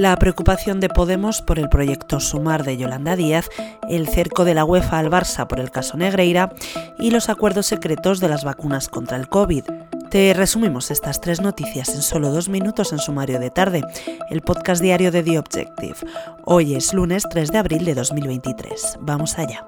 La preocupación de Podemos por el proyecto Sumar de Yolanda Díaz, el cerco de la UEFA al Barça por el caso Negreira y los acuerdos secretos de las vacunas contra el COVID. Te resumimos estas tres noticias en solo dos minutos en sumario de tarde, el podcast diario de The Objective. Hoy es lunes 3 de abril de 2023. Vamos allá.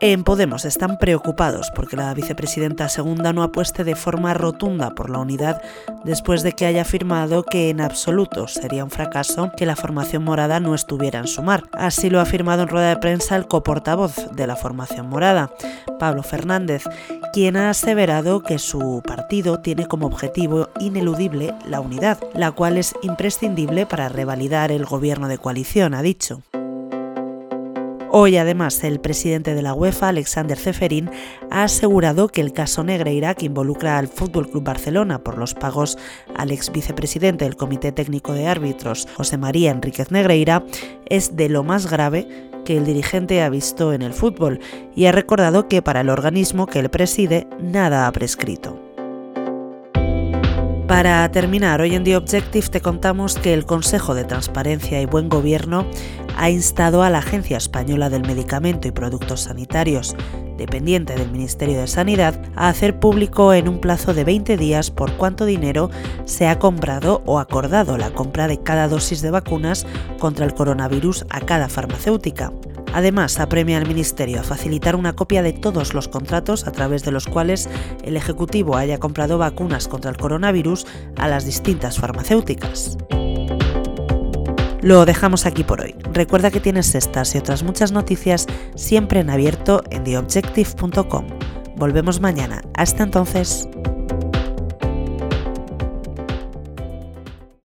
En Podemos están preocupados porque la vicepresidenta segunda no apueste de forma rotunda por la unidad después de que haya afirmado que en absoluto sería un fracaso que la formación morada no estuviera en sumar. Así lo ha afirmado en rueda de prensa el coportavoz de la formación morada, Pablo Fernández, quien ha aseverado que su partido tiene como objetivo ineludible la unidad, la cual es imprescindible para revalidar el gobierno de coalición, ha dicho. Hoy, además, el presidente de la UEFA, Alexander Zeferin, ha asegurado que el caso Negreira, que involucra al Fútbol Club Barcelona por los pagos al ex vicepresidente del Comité Técnico de Árbitros, José María Enríquez Negreira, es de lo más grave que el dirigente ha visto en el fútbol y ha recordado que para el organismo que él preside nada ha prescrito. Para terminar, hoy en The Objective te contamos que el Consejo de Transparencia y Buen Gobierno ha instado a la Agencia Española del Medicamento y Productos Sanitarios, dependiente del Ministerio de Sanidad, a hacer público en un plazo de 20 días por cuánto dinero se ha comprado o acordado la compra de cada dosis de vacunas contra el coronavirus a cada farmacéutica. Además, apremia al Ministerio a facilitar una copia de todos los contratos a través de los cuales el Ejecutivo haya comprado vacunas contra el coronavirus a las distintas farmacéuticas. Lo dejamos aquí por hoy. Recuerda que tienes estas y otras muchas noticias siempre en abierto en theobjective.com. Volvemos mañana. Hasta entonces.